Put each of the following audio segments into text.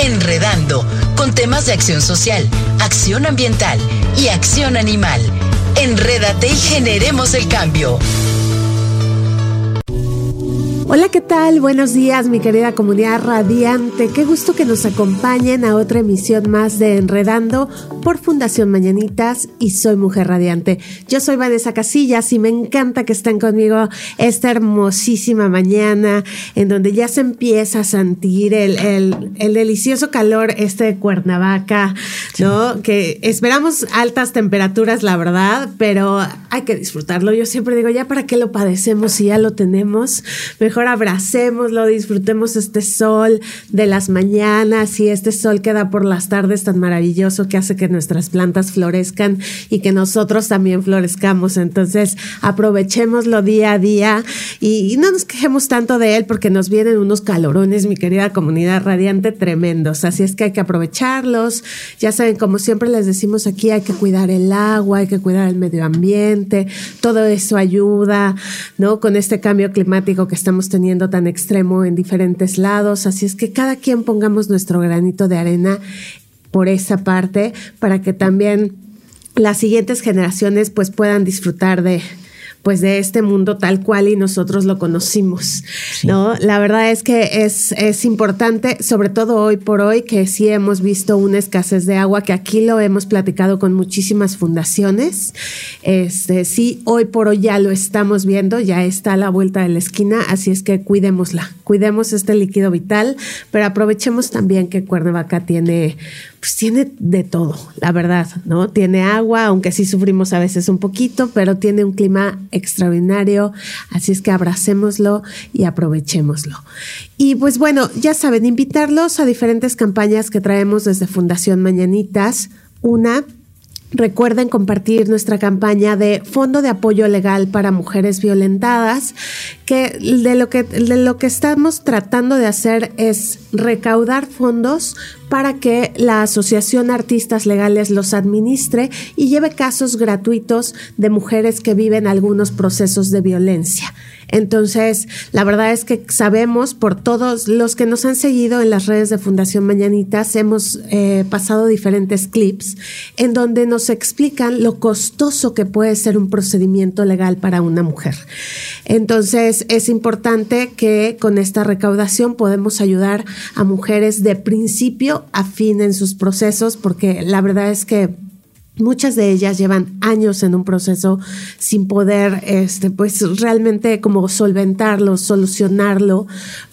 Enredando, con temas de acción social, acción ambiental y acción animal. Enrédate y generemos el cambio. Hola, ¿qué tal? Buenos días, mi querida comunidad radiante. Qué gusto que nos acompañen a otra emisión más de Enredando por Fundación Mañanitas y soy Mujer Radiante. Yo soy Vanessa Casillas y me encanta que estén conmigo esta hermosísima mañana en donde ya se empieza a sentir el, el, delicioso calor este de Cuernavaca, ¿no? Que esperamos altas temperaturas, la verdad, pero hay que disfrutarlo. Yo siempre digo, ya para qué lo padecemos si ya lo tenemos. Mejor abracémoslo, disfrutemos este sol de las mañanas y este sol que da por las tardes tan maravilloso que hace que nuestras plantas florezcan y que nosotros también florezcamos. Entonces, aprovechémoslo día a día y, no nos quejemos tanto de él porque nos vienen unos calorones, mi querida comunidad radiante, tremendos. Así es que hay que aprovecharlos. Ya saben, como siempre les decimos aquí, hay que cuidar el agua, hay que cuidar el medio ambiente. Todo eso ayuda, ¿no? Con este cambio climático que estamos teniendo tan extremo en diferentes lados. Así es que cada quien pongamos nuestro granito de arena por esa parte para que también las siguientes generaciones pues puedan disfrutar de, pues de este mundo tal cual y nosotros lo conocimos, ¿no? La verdad es que es, es importante, sobre todo hoy por hoy, que sí hemos visto una escasez de agua, que aquí lo hemos platicado con muchísimas fundaciones. Este, sí, hoy por hoy ya lo estamos viendo, ya está a la vuelta de la esquina, así es que cuidémosla, cuidemos este líquido vital, pero aprovechemos también que Cuernavaca tiene pues tiene de todo, la verdad, ¿no? Tiene agua, aunque sí sufrimos a veces un poquito, pero tiene un clima extraordinario, así es que abracémoslo y aprovechémoslo. Y pues bueno, ya saben, invitarlos a diferentes campañas que traemos desde Fundación Mañanitas. Una Recuerden compartir nuestra campaña de Fondo de Apoyo Legal para Mujeres Violentadas, que de lo que, de lo que estamos tratando de hacer es recaudar fondos para que la Asociación Artistas Legales los administre y lleve casos gratuitos de mujeres que viven algunos procesos de violencia. Entonces, la verdad es que sabemos por todos los que nos han seguido en las redes de Fundación Mañanitas, hemos eh, pasado diferentes clips en donde nos explican lo costoso que puede ser un procedimiento legal para una mujer. Entonces, es importante que con esta recaudación podemos ayudar a mujeres de principio a fin en sus procesos, porque la verdad es que Muchas de ellas llevan años en un proceso sin poder, este, pues realmente como solventarlo, solucionarlo,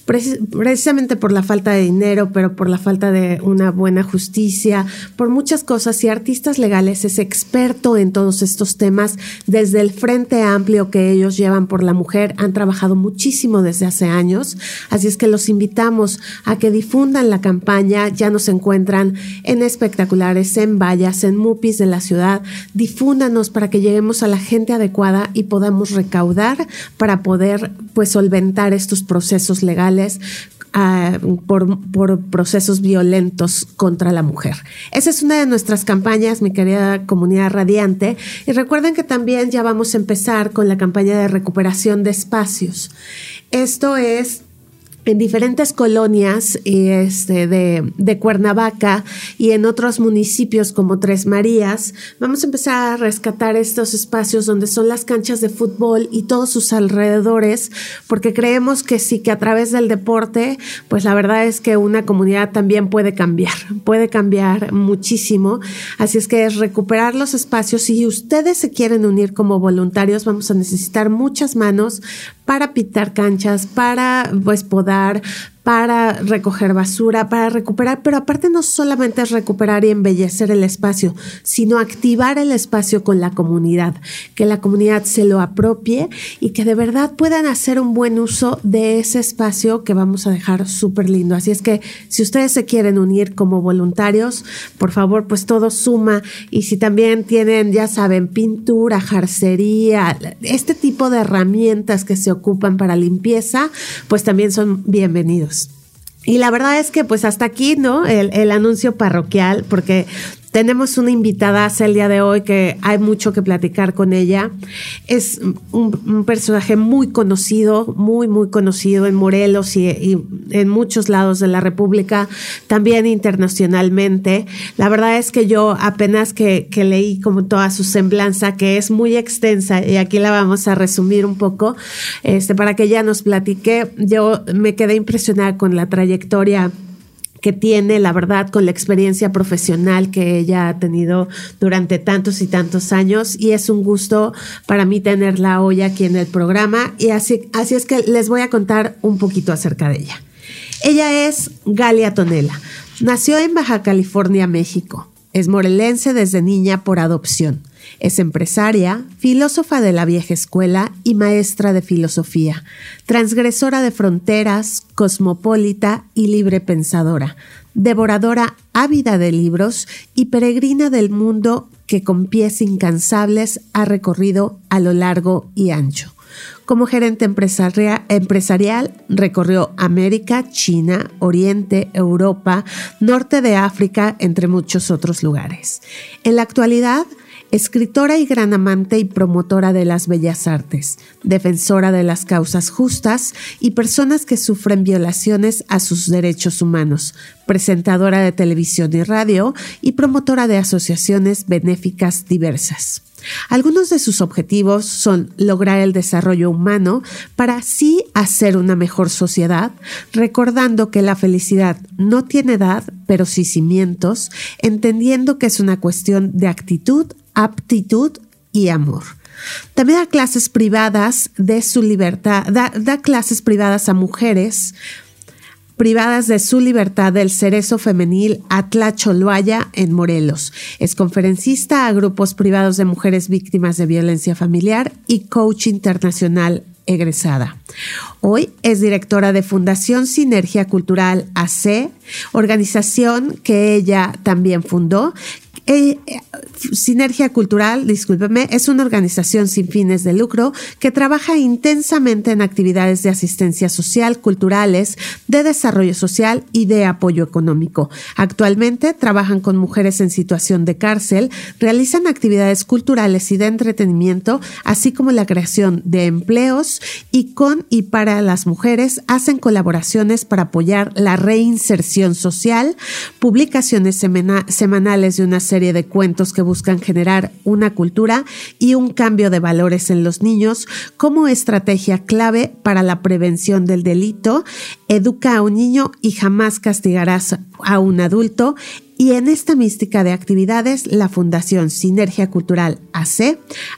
precisamente por la falta de dinero, pero por la falta de una buena justicia, por muchas cosas. Y Artistas Legales es experto en todos estos temas desde el frente amplio que ellos llevan por la mujer. Han trabajado muchísimo desde hace años. Así es que los invitamos a que difundan la campaña. Ya nos encuentran en espectaculares, en vallas, en mupis de la ciudad. Difúndanos para que lleguemos a la gente adecuada y podamos recaudar para poder pues solventar estos procesos legales Ah, por, por, procesos violentos contra la mujer. Esa es una de nuestras campañas, mi querida comunidad radiante. Y recuerden que también ya vamos a empezar con la campaña de recuperación de espacios. Esto es en diferentes colonias este, de, de, Cuernavaca y en otros municipios como Tres Marías, vamos a empezar a rescatar estos espacios donde son las canchas de fútbol y todos sus alrededores, porque creemos que sí, que a través del deporte, pues la verdad es que una comunidad también puede cambiar, puede cambiar muchísimo. Así es que es recuperar los espacios. Si ustedes se quieren unir como voluntarios, vamos a necesitar muchas manos para pintar canchas, para pues poder para recoger basura, para recuperar, pero aparte no solamente es recuperar y embellecer el espacio, sino activar el espacio con la comunidad, que la comunidad se lo apropie y que de verdad puedan hacer un buen uso de ese espacio que vamos a dejar súper lindo. Así es que si ustedes se quieren unir como voluntarios, por favor, pues todo suma y si también tienen, ya saben, pintura, jarcería, este tipo de herramientas que se ocupan para limpieza, pues también son bienvenidos. Y la verdad es que pues hasta aquí, ¿no? El, el, anuncio parroquial, porque tenemos una invitada el día de hoy que hay mucho que platicar con ella. Es un, personaje muy conocido, muy, muy conocido en Morelos y, en muchos lados de la República, también internacionalmente. La verdad es que yo apenas que, que leí como toda su semblanza, que es muy extensa, y aquí la vamos a resumir un poco, este, para que ella nos platique, yo me quedé impresionada con la trayectoria que tiene, la verdad, con la experiencia profesional que ella ha tenido durante tantos y tantos años. Y es un gusto para mí tenerla hoy aquí en el programa. Y así, así es que les voy a contar un poquito acerca de ella. Ella es Galia Tonela. Nació en Baja California, México. Es morelense desde niña por adopción. Es empresaria, filósofa de la vieja escuela y maestra de filosofía, transgresora de fronteras, cosmopolita y libre pensadora, devoradora ávida de libros y peregrina del mundo que con pies incansables ha recorrido a lo largo y ancho. Como gerente empresarial, recorrió América, China, Oriente, Europa, Norte de África, entre muchos otros lugares. En la actualidad, escritora y gran amante y promotora de las bellas artes, defensora de las causas justas y personas que sufren violaciones a sus derechos humanos, presentadora de televisión y radio y promotora de asociaciones benéficas diversas. Algunos de sus objetivos son lograr el desarrollo humano para así hacer una mejor sociedad, recordando que la felicidad no tiene edad, pero sí cimientos, entendiendo que es una cuestión de actitud, aptitud y amor. También da clases privadas de su libertad, da, clases privadas a mujeres privadas de su libertad del Cerezo Femenil Atlacholoaya en Morelos. Es conferencista a grupos privados de mujeres víctimas de violencia familiar y coach internacional egresada. Hoy es directora de Fundación Sinergia Cultural AC, organización que ella también fundó, eh, Sinergia Cultural, discúlpeme, es una organización sin fines de lucro que trabaja intensamente en actividades de asistencia social, culturales, de desarrollo social y de apoyo económico. Actualmente trabajan con mujeres en situación de cárcel, realizan actividades culturales y de entretenimiento, así como la creación de empleos y con y para las mujeres hacen colaboraciones para apoyar la reinserción social, publicaciones semanales de una serie serie de cuentos que buscan generar una cultura y un cambio de valores en los niños como estrategia clave para la prevención del delito. Educa a un niño y jamás castigarás a un adulto y en esta mística de actividades, la Fundación Sinergia Cultural AC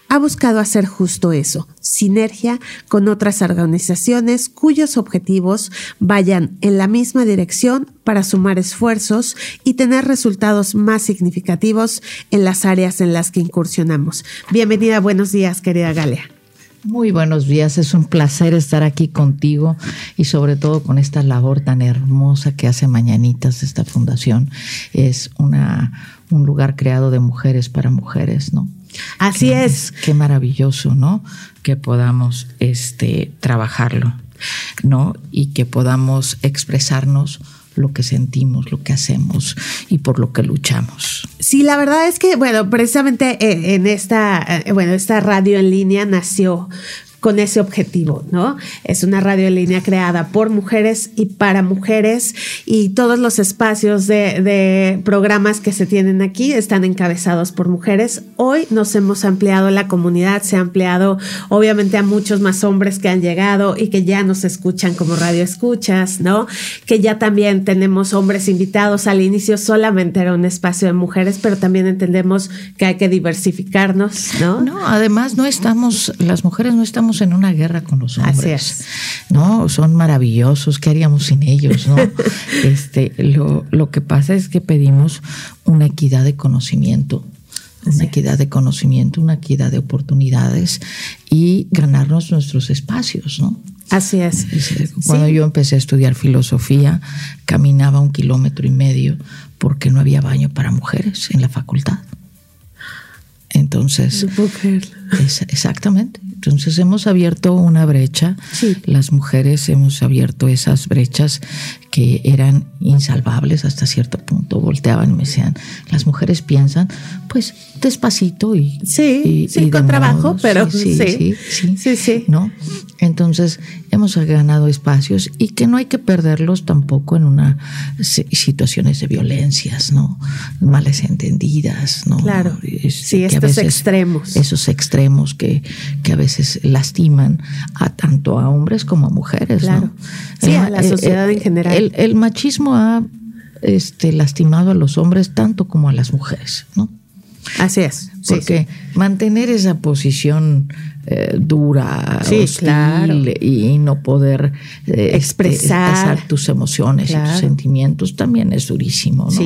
ha buscado hacer justo eso, sinergia con otras organizaciones cuyos objetivos vayan en la misma dirección para sumar esfuerzos y tener resultados más significativos en las áreas en las que incursionamos. Bienvenida, buenos días, querida Galea. Muy buenos días, es un placer estar aquí contigo y sobre todo con esta labor tan hermosa que hace Mañanitas esta fundación. Es una, un lugar creado de mujeres para mujeres, ¿no? Así es. Qué maravilloso, ¿no? Que podamos este, trabajarlo, ¿no? Y que podamos expresarnos lo que sentimos, lo que hacemos y por lo que luchamos. Sí, la verdad es que, bueno, precisamente eh, en esta, eh, bueno, esta radio en línea nació con ese objetivo, ¿no? Es una radio línea creada por mujeres y para mujeres y todos los espacios de, programas que se tienen aquí están encabezados por mujeres. Hoy nos hemos ampliado la comunidad, se ha ampliado obviamente a muchos más hombres que han llegado y que ya nos escuchan como radio escuchas, ¿no? Que ya también tenemos hombres invitados. Al inicio solamente era un espacio de mujeres, pero también entendemos que hay que diversificarnos, ¿no? No, además no estamos, las mujeres no estamos estamos en una guerra con los hombres. Así es. No, son maravillosos, ¿qué haríamos sin ellos, no? este, lo, lo que pasa es que pedimos una equidad de conocimiento una equidad de conocimiento, una equidad de oportunidades y ganarnos nuestros espacios, ¿no? Así es. Cuando yo empecé a estudiar filosofía, caminaba un kilómetro y medio porque no había baño para mujeres en la facultad. Entonces, exactamente. Entonces hemos abierto una brecha. Las mujeres hemos abierto esas brechas que eran insalvables hasta cierto punto. Volteaban y me decían, las mujeres piensan, pues despacito y... Sí, sí, con trabajo, pero sí sí, sí sí, ¿no? Entonces hemos ganado espacios y que no hay que perderlos tampoco en una situaciones de violencias, ¿no? Males entendidas, ¿no? Claro. sí, estos extremos. Esos extremos que, que a veces lastiman a tanto a hombres como a mujeres, claro. Sí, a la sociedad en general. El, machismo ha este, lastimado a los hombres tanto como a las mujeres, ¿no? Así es. Porque mantener esa posición eh, dura, hostil y no poder eh, expresar tus emociones y tus sentimientos también es durísimo. ¿no?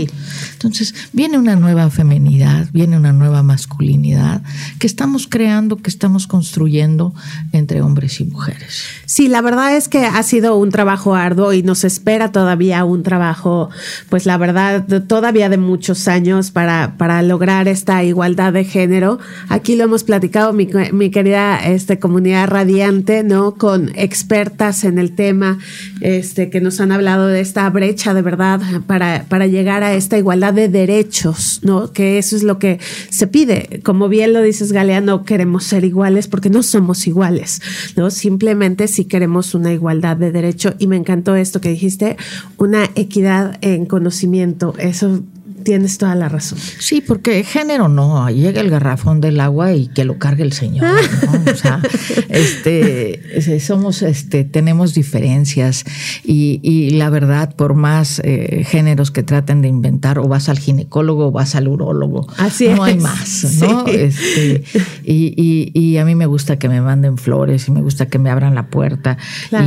Entonces viene una nueva femenidad, viene una nueva masculinidad que estamos creando, que estamos construyendo entre hombres y mujeres. Sí, la verdad es que ha sido un trabajo arduo y nos espera todavía un trabajo, pues la verdad, todavía de muchos años para, para lograr esta igualdad de género. Aquí lo hemos platicado, mi, querida este, comunidad radiante, ¿no? Con expertas en el tema, este, que nos han hablado de esta brecha de verdad para, para llegar a esta igualdad de derechos, ¿no? Que eso es lo que se pide. Como bien lo dices, Galea, no queremos ser iguales porque no somos iguales, ¿no? Simplemente si queremos una igualdad de derecho. Y me encantó esto que dijiste, una equidad en conocimiento. Eso Tienes toda la razón. Sí, porque género no, llega el garrafón del agua y que lo cargue el señor, ¿no? O sea, este, somos, este, tenemos diferencias y, la verdad, por más eh, géneros que traten de inventar, o vas al ginecólogo o vas al urólogo, Así no hay más, ¿no? Este, y, y, a mí me gusta que me manden flores y me gusta que me abran la puerta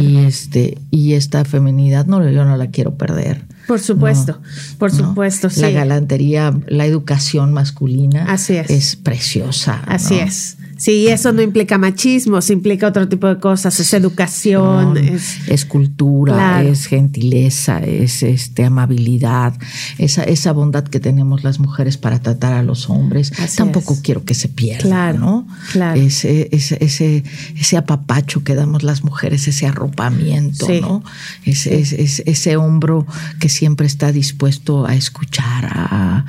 y este, y esta feminidad no, yo no la quiero perder. Por supuesto, por supuesto, sí. La galantería, la educación masculina Así es. es preciosa. Así es. Sí, eso no implica machismo, se implica otro tipo de cosas, es educación, es, cultura, es gentileza, es este amabilidad, esa, esa bondad que tenemos las mujeres para tratar a los hombres. Tampoco quiero que se pierda, claro, ¿no? Claro. Ese, ese, ese, ese, apapacho que damos las mujeres, ese arropamiento, ¿no? Ese, ese, hombro que siempre está dispuesto a escuchar, a,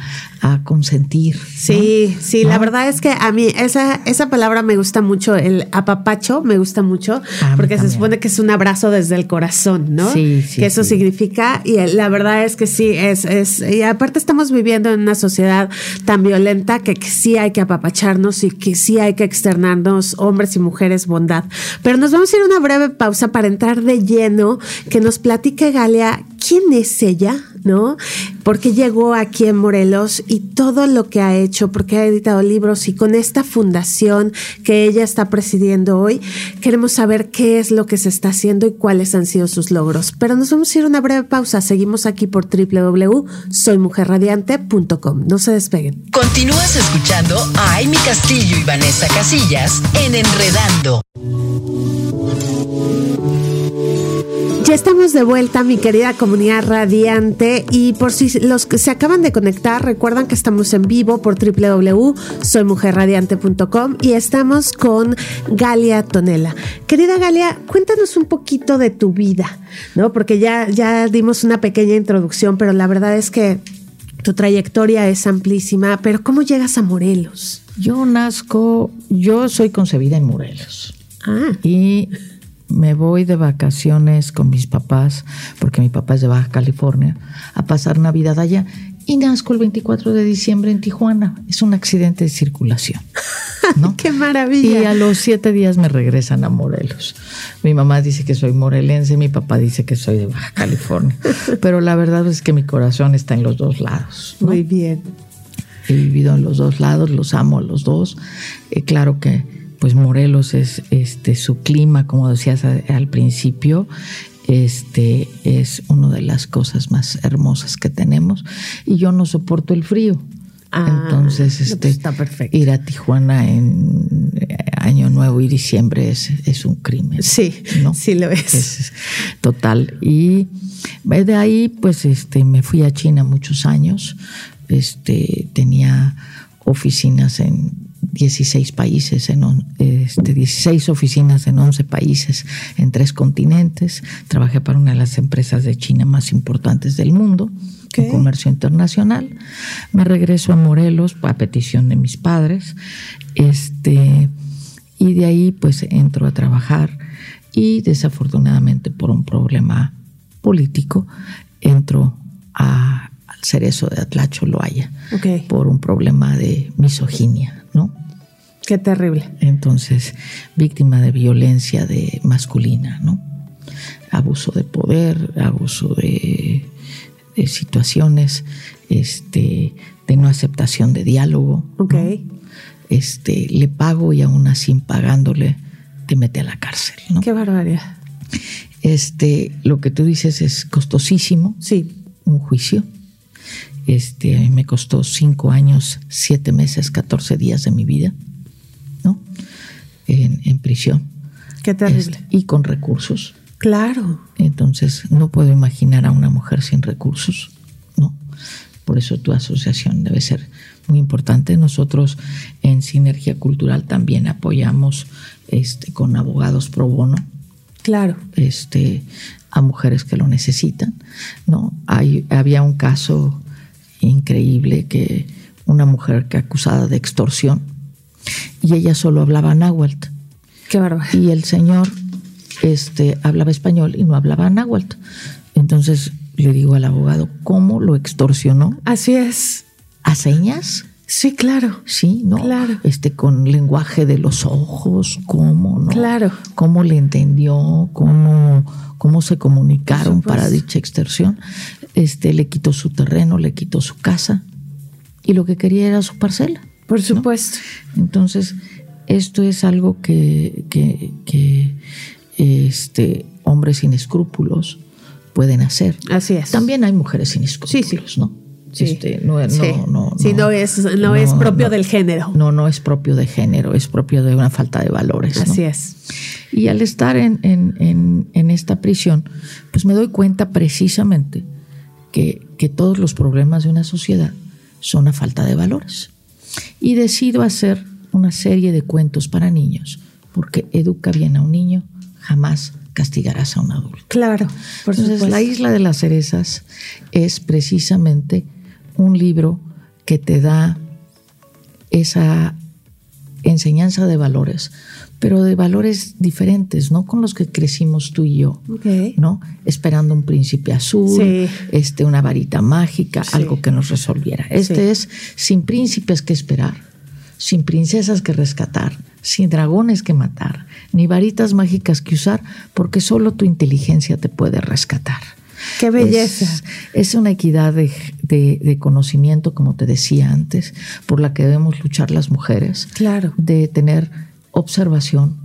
a consentir. Sí, sí, la verdad es que a mí esa, esa palabra me gusta mucho, el apapacho me gusta mucho, porque se supone que es un abrazo desde el corazón, ¿no? Sí, sí. Que eso significa, y la verdad es que sí, es, es, y aparte estamos viviendo en una sociedad tan violenta que, sí hay que apapacharnos y que sí hay que externarnos, hombres y mujeres, bondad. Pero nos vamos a ir a una breve pausa para entrar de lleno, que nos platique Galia quién es ella, ¿no? Porque llegó aquí en Morelos y todo lo que ha hecho, porque ha editado libros y con esta fundación que ella está presidiendo hoy, queremos saber qué es lo que se está haciendo y cuáles han sido sus logros. Pero nos vamos a ir a una breve pausa. Seguimos aquí por www.soymujerradiante.com. No se despeguen. Continúas escuchando a Amy Castillo y Vanessa Casillas en Enredando. Estamos de vuelta, mi querida comunidad radiante. Y por si los que se acaban de conectar, recuerdan que estamos en vivo por www.soymujerradiante.com y estamos con Galia Tonela. Querida Galia, cuéntanos un poquito de tu vida, ¿no? Porque ya, ya dimos una pequeña introducción, pero la verdad es que tu trayectoria es amplísima. Pero ¿cómo llegas a Morelos? Yo nazco, yo soy concebida en Morelos. Ah. Y me voy de vacaciones con mis papás, porque mi papá es de Baja California, a pasar Navidad allá. Y nazco el 24 de diciembre en Tijuana. Es un accidente de circulación. ¿no? ¡Qué maravilla! Y a los siete días me regresan a Morelos. Mi mamá dice que soy morelense, mi papá dice que soy de Baja California. Pero la verdad es que mi corazón está en los dos lados. Muy bien. He vivido en los dos lados, los amo a los dos. Eh, claro que pues Morelos es este su clima, como decías al principio, este es una de las cosas más hermosas que tenemos y yo no soporto el frío. Ah, Entonces, pues este, está perfecto. ir a Tijuana en eh, Año Nuevo y diciembre es, es un crimen. Sí, ¿no? sí lo es. Total. Y de ahí, pues, este, me fui a China muchos años. Este, tenía oficinas en 16 países, en este, 16 oficinas en 11 países, en tres continentes. Trabajé para una de las empresas de China más importantes del mundo comercio internacional. Me regreso a Morelos a petición de mis padres. Este, y de ahí pues entro a trabajar y desafortunadamente por un problema político entro a, al cerezo de Atlacho Loaya por un problema de misoginia, ¿no? Qué terrible. Entonces, víctima de violencia de masculina, ¿no? Abuso de poder, abuso de situaciones este, de no aceptación de diálogo. Este, le pago y aún así pagándole te mete a la cárcel. ¿no? Qué barbaridad. Este, lo que tú dices es costosísimo. Sí. Un juicio. Este, a mí me costó cinco años, siete meses, catorce días de mi vida, ¿no? En, prisión. Qué terrible. y con recursos. Claro. Entonces, no puedo imaginar a una mujer sin recursos, ¿no? Por eso tu asociación debe ser muy importante. Nosotros en Sinergia Cultural también apoyamos este, con abogados pro bono. Claro. Este, a mujeres que lo necesitan, ¿no? Hay, había un caso increíble que una mujer que acusada de extorsión y ella solo hablaba náhuatl. Qué bárbaro. Y el señor este, hablaba español y no hablaba náhuatl. Entonces le digo al abogado, ¿cómo lo extorsionó? Así es. ¿A señas? Sí, claro. Sí, ¿no? Claro. Este, con lenguaje de los ojos, ¿cómo, no? Claro. ¿Cómo le entendió? ¿Cómo, cómo se comunicaron para dicha extorsión? Este, le quitó su terreno, le quitó su casa y lo que quería era su parcela. Por supuesto. Entonces, esto es algo que, que este, hombres sin escrúpulos pueden hacer. Así es. También hay mujeres sin escrúpulos, ¿no? Este, no, no, no, sí, no, es, no, es propio del género. No, no es propio de género, es propio de una falta de valores. Así es. Y al estar en, en, en, esta prisión, pues me doy cuenta precisamente que, que todos los problemas de una sociedad son a falta de valores. Y decido hacer una serie de cuentos para niños, porque educa bien a un niño jamás castigarás a un adulto. Claro. Por Entonces, La Isla de las Cerezas es precisamente un libro que te da esa enseñanza de valores, pero de valores diferentes, no con los que crecimos tú y yo, ¿no? Esperando un príncipe azul, este, una varita mágica, algo que nos resolviera. Este es sin príncipes que esperar, sin princesas que rescatar, sin dragones que matar, ni varitas mágicas que usar, porque solo tu inteligencia te puede rescatar. ¡Qué belleza! Es, una equidad de, conocimiento, como te decía antes, por la que debemos luchar las mujeres. Claro. De tener observación,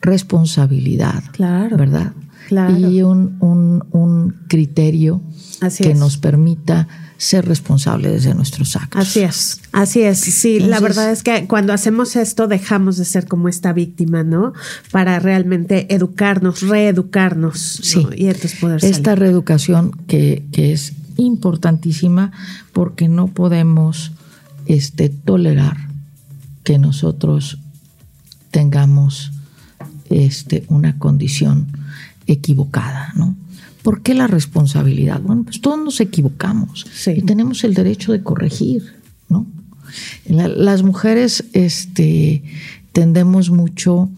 responsabilidad. Claro. ¿Verdad? Claro. Y un, un criterio que nos permita ser responsables de nuestros actos. Así es, así es. Sí, la verdad es que cuando hacemos esto dejamos de ser como esta víctima, ¿no? Para realmente educarnos, reeducarnos. Sí. Y entonces poder Esta reeducación que, es importantísima porque no podemos este, tolerar que nosotros tengamos este, una condición equivocada, ¿no? ¿Por qué la responsabilidad? Bueno, pues todos nos equivocamos y tenemos el derecho de corregir, ¿no? las mujeres este, tendemos mucho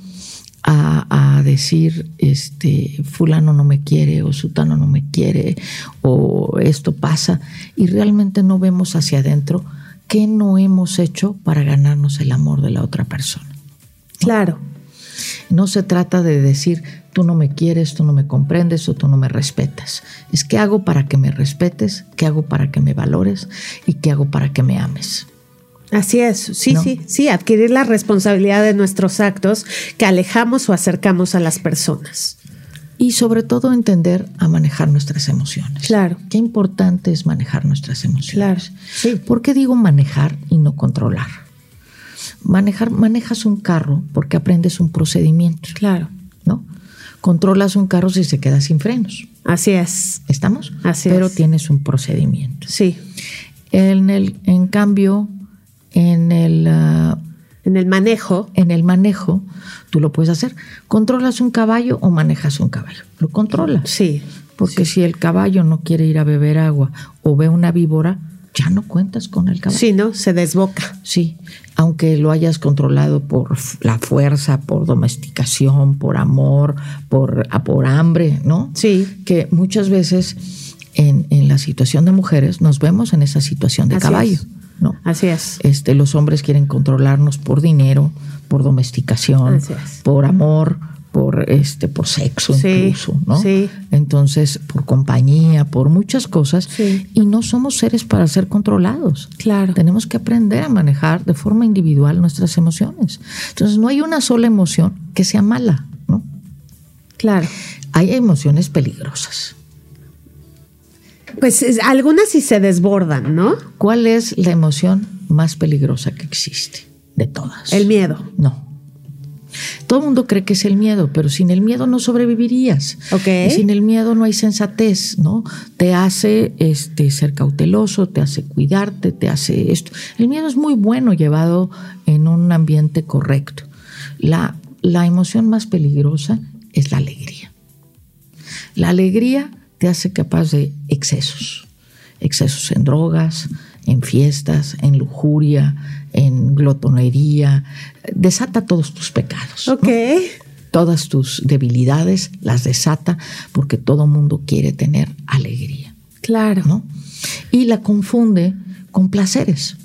a, decir, este, fulano no me quiere o sutano no me quiere o esto pasa y realmente no vemos hacia adentro qué no hemos hecho para ganarnos el amor de la otra persona. Claro. No se trata de decir, tú no me quieres, tú no me comprendes o tú no me respetas. Es qué hago para que me respetes, qué hago para que me valores y qué hago para que me ames. Así es, sí, sí, sí, adquirir la responsabilidad de nuestros actos que alejamos o acercamos a las personas. Y sobre todo entender a manejar nuestras emociones. Claro. Qué importante es manejar nuestras emociones. Claro. Sí. ¿Por qué digo manejar y no controlar? Manejar, manejas un carro porque aprendes un procedimiento. Claro. ¿No? Controlas un carro si se queda sin frenos. Así es. ¿Estamos? Así Pero es. tienes un procedimiento. Sí. En, el, en cambio, en el, uh, en el manejo. En el manejo, tú lo puedes hacer. ¿Controlas un caballo o manejas un caballo? Lo controlas. Sí. Porque sí. si el caballo no quiere ir a beber agua o ve una víbora, ya no cuentas con el caballo. Sí, ¿no? Se desboca. Sí, aunque lo hayas controlado por la fuerza, por domesticación, por amor, por, por hambre, ¿no? Sí. Que muchas veces en, en la situación de mujeres nos vemos en esa situación de Así caballo. Es. ¿no? Así es. Este, los hombres quieren controlarnos por dinero, por domesticación, por amor, por este, por sexo Sí, incluso, ¿no? sí. Entonces, por compañía, por muchas cosas, Sí. y no somos seres para ser controlados. Claro. Tenemos que aprender a manejar de forma individual nuestras emociones. Entonces, no hay una sola emoción que sea mala, ¿no? Claro. Hay emociones peligrosas. Pues es- algunas sí se desbordan, ¿no? ¿Cuál es la emoción más peligrosa que existe de todas? El miedo. No. Todo el mundo cree que es el miedo, pero sin el miedo no sobrevivirías. Ok. Y sin el miedo no hay sensatez, ¿no? Te hace este, ser cauteloso, te hace cuidarte, te hace esto. El miedo es muy bueno llevado en un ambiente correcto. La, la emoción más peligrosa es la alegría. La alegría te hace capaz de excesos. Excesos en drogas, en fiestas, en lujuria, en glotonería. Desata todos tus pecados. ¿no? Ok. Todas tus debilidades las desata porque todo mundo quiere tener alegría. Claro. ¿no? Y la confunde con placeres.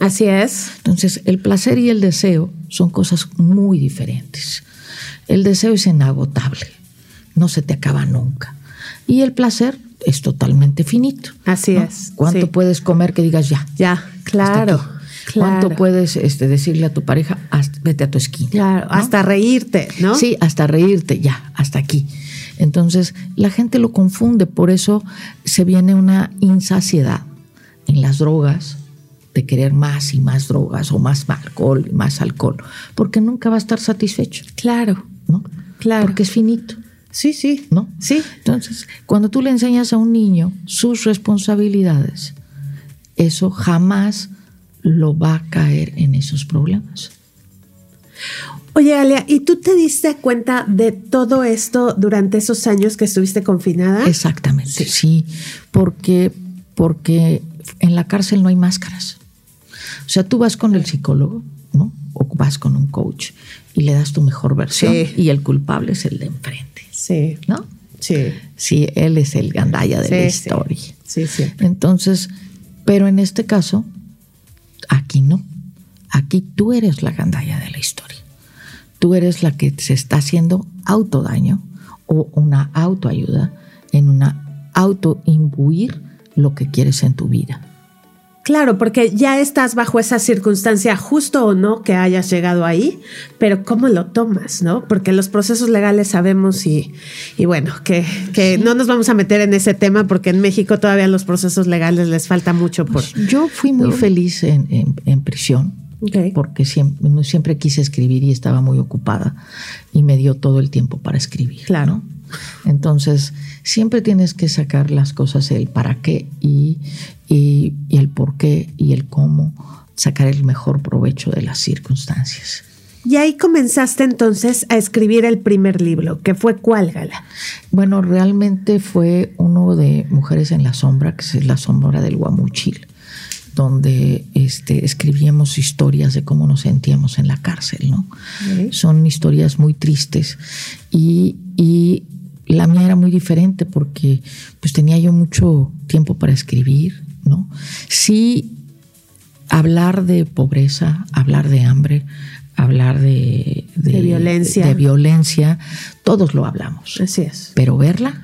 Así es. Entonces, el placer y el deseo son cosas muy diferentes. El deseo es inagotable, no se te acaba nunca. Y el placer es totalmente finito. Así ¿no? es, ¿Cuánto sí. puedes comer que digas ya? Ya, claro. Claro. ¿Cuánto puedes este, decirle a tu pareja, "Haz- vete a tu esquina? Claro, ¿no? hasta reírte, ¿no? Sí, hasta reírte, ya, hasta aquí. Entonces, la gente lo confunde, por eso se viene una insaciedad en las drogas, de querer más y más drogas, o más alcohol y más alcohol, porque nunca va a estar satisfecho, Claro. ¿no? Claro. Porque es finito, Sí, sí. ¿no? Sí. Entonces, cuando tú le enseñas a un niño sus responsabilidades, eso jamás lo va a caer en esos problemas. Oye, Alia, ¿y tú te diste cuenta de todo esto durante esos años que estuviste confinada? Exactamente, sí, porque, porque en la cárcel no hay máscaras. O sea, tú vas con el psicólogo, ¿no? O vas con un coach y le das tu mejor versión Sí. y el culpable es el de enfrente, Sí. ¿no? Sí. Sí, él es el gandalla de la Sí, historia. Sí, sí. Entonces, pero en este caso, aquí no. Aquí tú eres la gandalla de la historia. Tú eres la que se está haciendo autodaño o una autoayuda en una autoimbuir lo que quieres en tu vida. Claro, porque ya estás bajo esa circunstancia, justo o no que hayas llegado ahí, pero ¿cómo lo tomas, no? Porque los procesos legales sabemos y, y bueno, que, que no nos vamos a meter en ese tema porque en México todavía los procesos legales les falta mucho por... Yo fui muy feliz en, en- en prisión. Porque siempre, siempre quise escribir y estaba muy ocupada y me dio todo el tiempo para escribir. Claro. ¿no? Entonces, siempre tienes que sacar las cosas, el para qué y, y- y el por qué y el cómo, sacar el mejor provecho de las circunstancias. Y ahí comenzaste entonces a escribir el primer libro, que fue ¿cuál, Gala? Bueno, realmente fue uno de Mujeres en la Sombra, que es la sombra del Guamuchil, donde este, escribíamos historias de cómo nos sentíamos en la cárcel, ¿no? Son historias muy tristes y, y la mía era muy diferente porque pues tenía yo mucho tiempo para escribir, ¿no? Sí, hablar de pobreza, hablar de hambre, hablar de, De violencia. de violencia, todos lo hablamos Así es. pero verla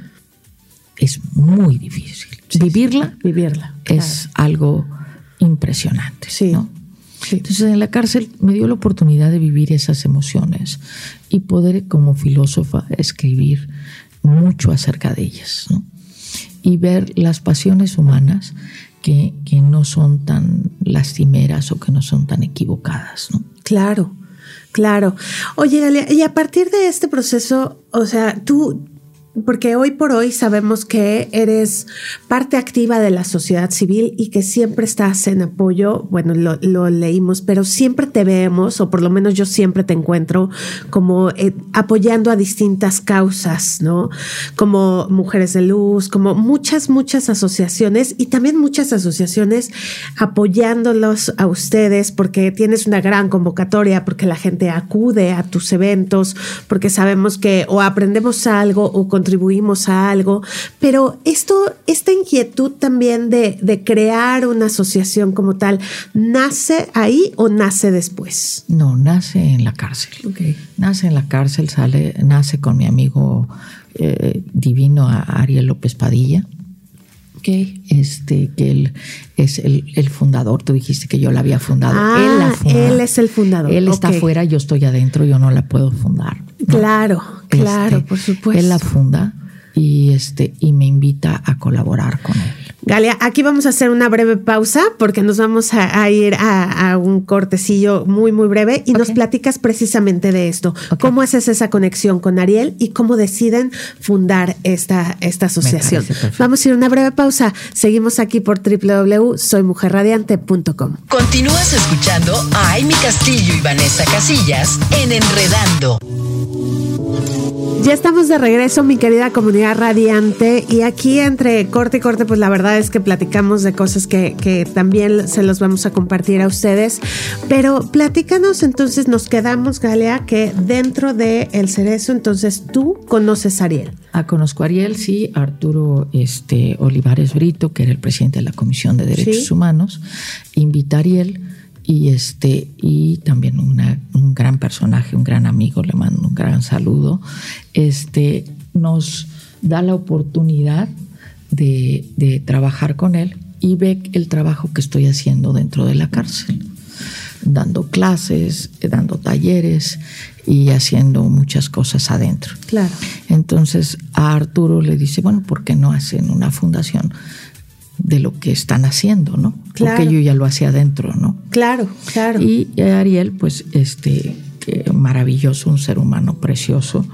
es muy difícil. Vivirla Vivirla. es algo impresionante. Sí. ¿no? Entonces en la cárcel me dio la oportunidad de vivir esas emociones y poder como filósofa escribir mucho acerca de ellas ¿no? y ver las pasiones humanas que, que, no son tan lastimeras o que no son tan equivocadas. ¿no? Claro. Claro. Oye, y a partir de este proceso, o sea, tú, porque hoy por hoy sabemos que eres parte activa de la sociedad civil y que siempre estás en apoyo, bueno, lo, leímos, pero siempre te vemos, o por lo menos yo siempre te encuentro como eh, apoyando a distintas causas, ¿no? Como Mujeres de Luz, como muchas, muchas asociaciones y también muchas asociaciones apoyándolos a ustedes porque tienes una gran convocatoria, porque la gente acude a tus eventos, porque sabemos que o aprendemos algo o contribuimos a algo, pero esto, esta inquietud también de, de crear una asociación como tal, ¿nace ahí o nace después? No, nace en la cárcel. Okay. Nace en la cárcel, sale, nace con mi amigo eh, divino Ariel López Padilla. Okay. Este, que él es el, el, fundador. Tú dijiste que yo la había fundado. Ah, él, la funda. él es el fundador. Él está afuera, yo estoy adentro, yo no la puedo fundar. ¿no? Claro, claro, Este, por supuesto. Él la funda y, este, y me invita a colaborar con él. Galia, aquí vamos a hacer una breve pausa porque nos vamos a, a ir a, a, un cortecillo muy, muy breve y okay. nos platicas precisamente de esto. Okay. ¿Cómo haces esa conexión con Ariel y cómo deciden fundar esta, esta asociación? Vamos a ir a una breve pausa. Seguimos aquí por www.soymujerradiante.com. Continúas escuchando a Amy Castillo y Vanessa Casillas en Enredando. Ya estamos de regreso, mi querida comunidad radiante, y aquí entre corte y corte, pues la verdad es que platicamos de cosas que, que también se los vamos a compartir a ustedes. Pero platícanos, entonces nos quedamos, Galea, que dentro de El Cerezo, entonces tú conoces a Ariel. Ah, conozco a Ariel, sí, Arturo este, Olivares Brito, que era el presidente de la Comisión de Derechos ¿Sí? Humanos, invita a Ariel y este y también una, un gran personaje, un gran amigo, le mando un gran saludo, este nos da la oportunidad de, de trabajar con él y ve el trabajo que estoy haciendo dentro de la cárcel, dando clases, dando talleres y haciendo muchas cosas adentro. Claro. Entonces a Arturo le dice, bueno, ¿por qué no hacen una fundación? de lo que están haciendo, ¿no? Claro. Porque yo ya lo hacía adentro, ¿no? Claro, claro. Y Ariel, pues, este, maravilloso, un ser humano precioso.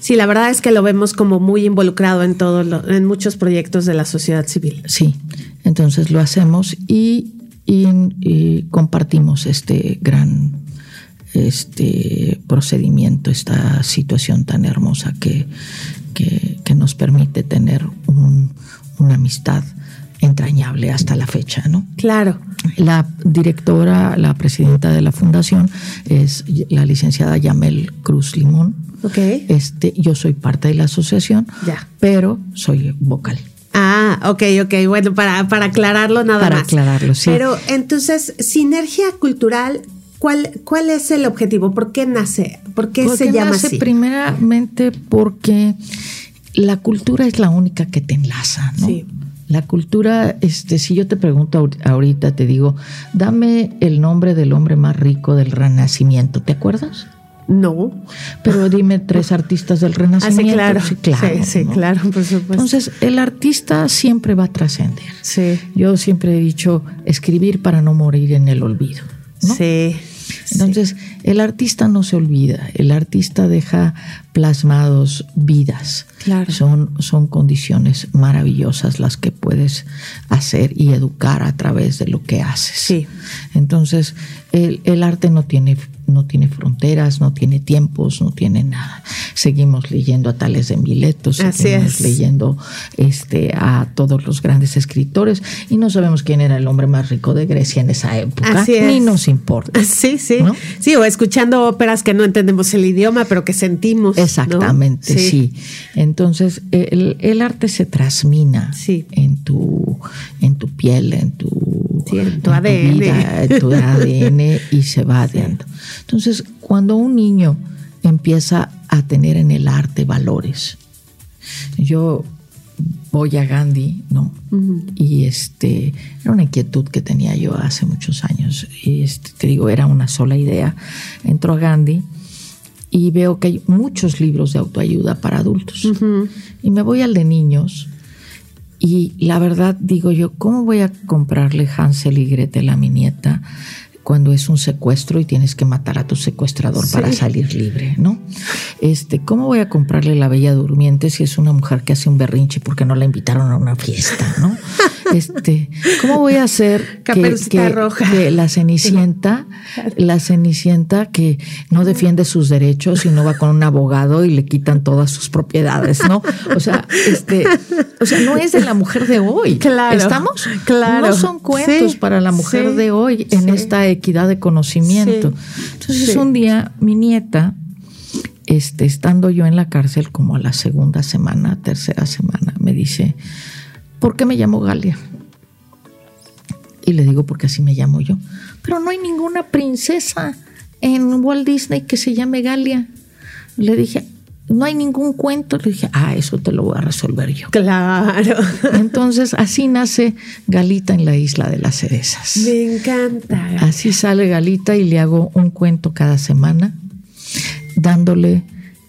Sí, la verdad es que lo vemos como muy involucrado en todo, lo, en muchos proyectos de la sociedad civil. Sí, entonces lo hacemos y, y, y compartimos este gran este procedimiento, esta situación tan hermosa que, que, que nos permite tener un, una amistad entrañable hasta la fecha, ¿no? Claro. La directora, la presidenta de la fundación es la licenciada Yamel Cruz Limón. Ok. Este, yo soy parte de la asociación, ya. pero soy vocal. Ah, ok, ok. Bueno, para, para aclararlo nada para más. Para aclararlo, sí. Pero entonces, sinergia cultural ¿Cuál, ¿Cuál, es el objetivo? ¿Por qué nace? ¿Por qué porque se llama nace así? Primeramente porque la cultura es la única que te enlaza, ¿no? Sí. La cultura, este, si yo te pregunto ahorita, te digo, dame el nombre del hombre más rico del Renacimiento, ¿te acuerdas? No. Pero dime tres artistas del Renacimiento. Ah, sí, claro. Sí, claro, sí, sí ¿no? claro, por supuesto. Entonces, el artista siempre va a trascender. Sí. Yo siempre he dicho, escribir para no morir en el olvido. ¿no? Sí. Entonces, sí. El artista no se olvida, el artista deja plasmados vidas. Claro. Son, son condiciones maravillosas las que puedes hacer y educar a través de lo que haces. Sí. Entonces, el, el arte no tiene no tiene fronteras, no tiene tiempos, no tiene nada. Seguimos leyendo a Tales de Mileto, seguimos leyendo este, a todos los grandes escritores y no sabemos quién era el hombre más rico de Grecia en esa época, Así es. ni nos importa. Sí, sí. ¿no? Sí, o escuchando óperas que no entendemos el idioma, pero que sentimos. Exactamente, ¿no? sí. sí. Entonces, el, el, arte se trasmina sí. en, tu, en tu piel, en tu, en tu ADN. Vida, en tu ADN y se va adentro. Entonces, cuando un niño empieza a tener en el arte valores, yo voy a Gandhi, ¿no? Y este, era una inquietud que tenía yo hace muchos años. Y este, te digo, era una sola idea. Entro a Gandhi y veo que hay muchos libros de autoayuda para adultos. Y me voy al de niños. Y la verdad digo yo, ¿cómo voy a comprarle Hansel y Gretel a mi nieta? Cuando es un secuestro y tienes que matar a tu secuestrador para salir libre, ¿no? Este, ¿cómo voy a comprarle la Bella Durmiente si es una mujer que hace un berrinche porque no la invitaron a una fiesta, ¿no? Este, ¿cómo voy a hacer que, roja. la Cenicienta, la Cenicienta que no defiende sus derechos y no va con un abogado y le quitan todas sus propiedades, ¿no? O sea, este, o sea, no es de la mujer de hoy. Claro. ¿Estamos? Claro. No son cuentos para la mujer de hoy en esta equidad de conocimiento. Entonces, un día mi nieta este, estando yo en la cárcel como a la segunda semana, tercera semana, me dice, ¿por qué me llamo Galia? Y le digo, porque así me llamo yo. Pero no hay ninguna princesa en Walt Disney que se llame Galia. Le dije, no hay ningún cuento. Le dije, ah, eso te lo voy a resolver yo. Claro. Entonces, así nace Galita en la isla de las cerezas. Me encanta. Así sale Galita y le hago un cuento cada semana, dándole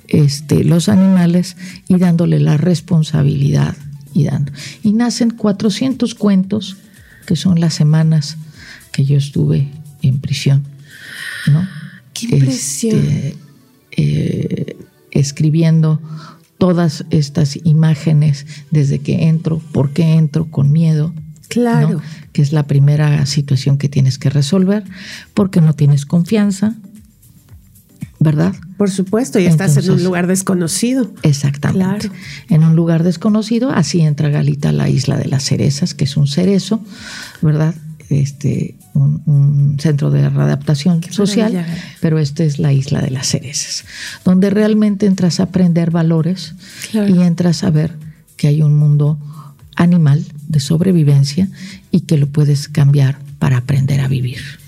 este, los animales y dándole la responsabilidad y dando. Y nacen 400 cuentos, que son las semanas que yo estuve en prisión. ¿no? ¡Qué impresión! Este, eh, escribiendo todas estas imágenes desde que entro, por qué entro con miedo. Claro. Que es la primera situación que tienes que resolver, porque no tienes confianza, ¿verdad? Por supuesto, y estás en un lugar desconocido. Exactamente. En un lugar desconocido, así entra Galita a la isla de las cerezas, que es un cerezo, ¿verdad? Este, un, centro de readaptación social, pero esta es la isla de las cerezas, donde realmente entras a aprender valores y entras a ver que hay un mundo animal de sobrevivencia y que lo puedes cambiar para aprender a vivir.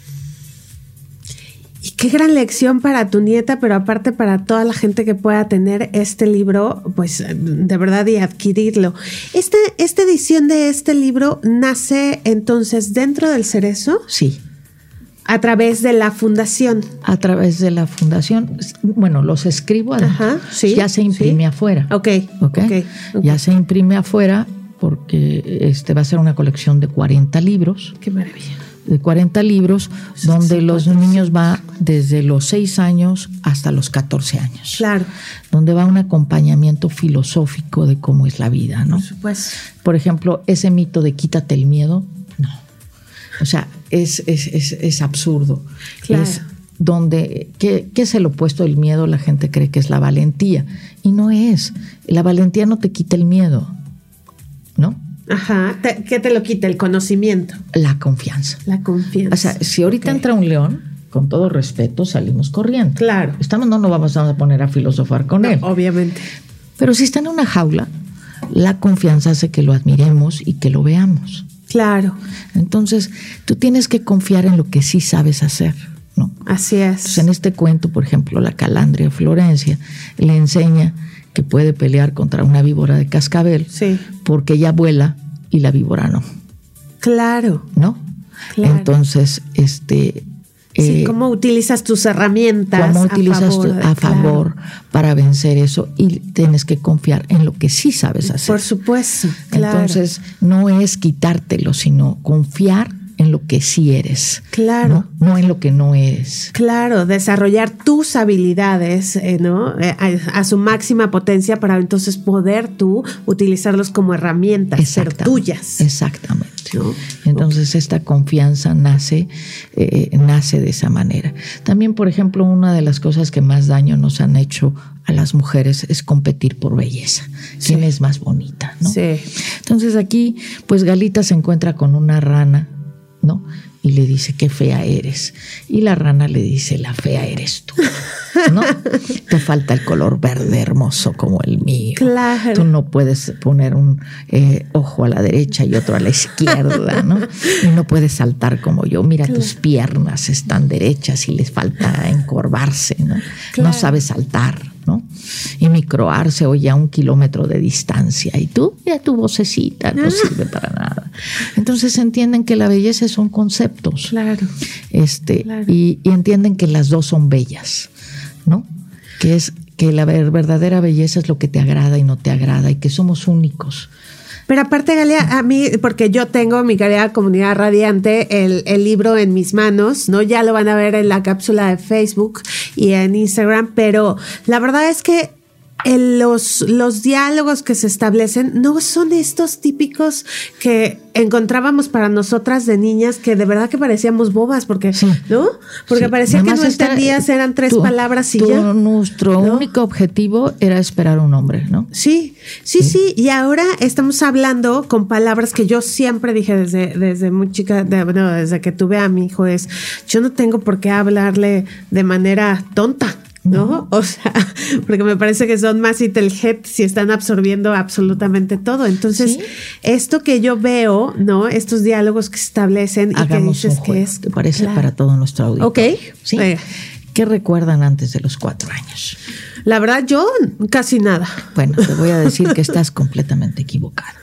Y qué gran lección para tu nieta, pero aparte para toda la gente que pueda tener este libro, pues de verdad y adquirirlo. Este, esta edición de este libro nace entonces dentro del cerezo. Sí. A través de la fundación. A través de la fundación. Bueno, los escribo Ajá, sí, ya se imprime afuera. ok. Okay. Ya se imprime afuera porque este va a ser una colección de 40 libros. Qué maravilla de 40 libros, donde los niños va desde los 6 años hasta los 14 años. Claro. Donde va un acompañamiento filosófico de cómo es la vida, ¿no? Por supuesto. Por ejemplo, ese mito de quítate el miedo, no. O sea, es, es, es, es absurdo. Claro. Es donde, ¿qué, ¿qué es el opuesto del miedo? La gente cree que es la valentía. Y no es. La valentía no te quita el miedo, ¿no? Ajá, ¿qué te lo quita? El conocimiento. La confianza. La confianza. O sea, si ahorita entra un león, con todo respeto, salimos corriendo. Claro. Estamos, no nos vamos a poner a filosofar con él. Obviamente. Pero si está en una jaula, la confianza hace que lo admiremos y que lo veamos. Claro. Entonces, tú tienes que confiar en lo que sí sabes hacer. ¿no? Así es. en este cuento, por ejemplo, la calandria Florencia le enseña que puede pelear contra una víbora de cascabel sí. porque ella vuela y la víbora no. Claro. ¿No? Claro. Entonces, este... Sí, eh, ¿Cómo utilizas tus herramientas? ¿Cómo utilizas a favor, a favor para vencer eso? Y tienes que confiar en lo que sí sabes hacer. Por supuesto. Claro. Entonces, no es quitártelo, sino confiar en lo que sí eres. Claro. No, en lo que no eres. Claro, desarrollar tus habilidades, eh, ¿no? Eh, a, su máxima potencia para entonces poder tú utilizarlos como herramientas, ser tuyas. Exactamente. Entonces esta confianza nace, eh, nace de esa manera. También, por ejemplo, una de las cosas que más daño nos han hecho a las mujeres es competir por belleza. ¿Quién es más bonita? ¿no? Sí. Entonces aquí, pues Galita se encuentra con una rana ¿no? Y le dice, qué fea eres. Y la rana le dice, la fea eres tú, ¿no? Te falta el color verde hermoso como el mío. Claro. Tú no puedes poner un eh, ojo a la derecha y otro a la izquierda, ¿no? Y no puedes saltar como yo. Mira, tus piernas están derechas y les falta encorvarse, ¿no? No sabes saltar. ¿No? Y mi croar se oye a un kilómetro de distancia y tú, ya tu vocecita no ah. sirve para nada. Entonces entienden que la belleza son conceptos. Claro. Este, Y, y entienden que las dos son bellas, ¿no? Que es que la verdadera belleza es lo que te agrada y no te agrada y que somos únicos. Pero aparte, Galia, a mí, porque yo tengo mi querida comunidad radiante, el, el, libro en mis manos, ¿no? Ya lo van a ver en la cápsula de Facebook y en Instagram, pero la verdad es que los, los diálogos que se establecen no son estos típicos que encontrábamos para nosotras de niñas que de verdad que parecíamos bobas porque no porque parecía que no entendías eran tres palabras y ya nuestro único objetivo era esperar un hombre no sí, sí sí. y ahora estamos hablando con palabras que yo siempre dije desde desde muy chica bueno, desde que tuve a mi hijo es yo no tengo por qué hablarle de manera tonta ¿no? O sea, porque me parece que son más inteligentes y están absorbiendo absolutamente todo. Entonces, esto que yo veo, ¿no? Estos diálogos que se establecen y que dices que es. ¿Te parece para todo nuestro auditorio? Ok. ¿Sí? ¿Qué recuerdan antes de los cuatro años? La verdad, yo casi nada. Bueno, te voy a decir que estás completamente equivocada.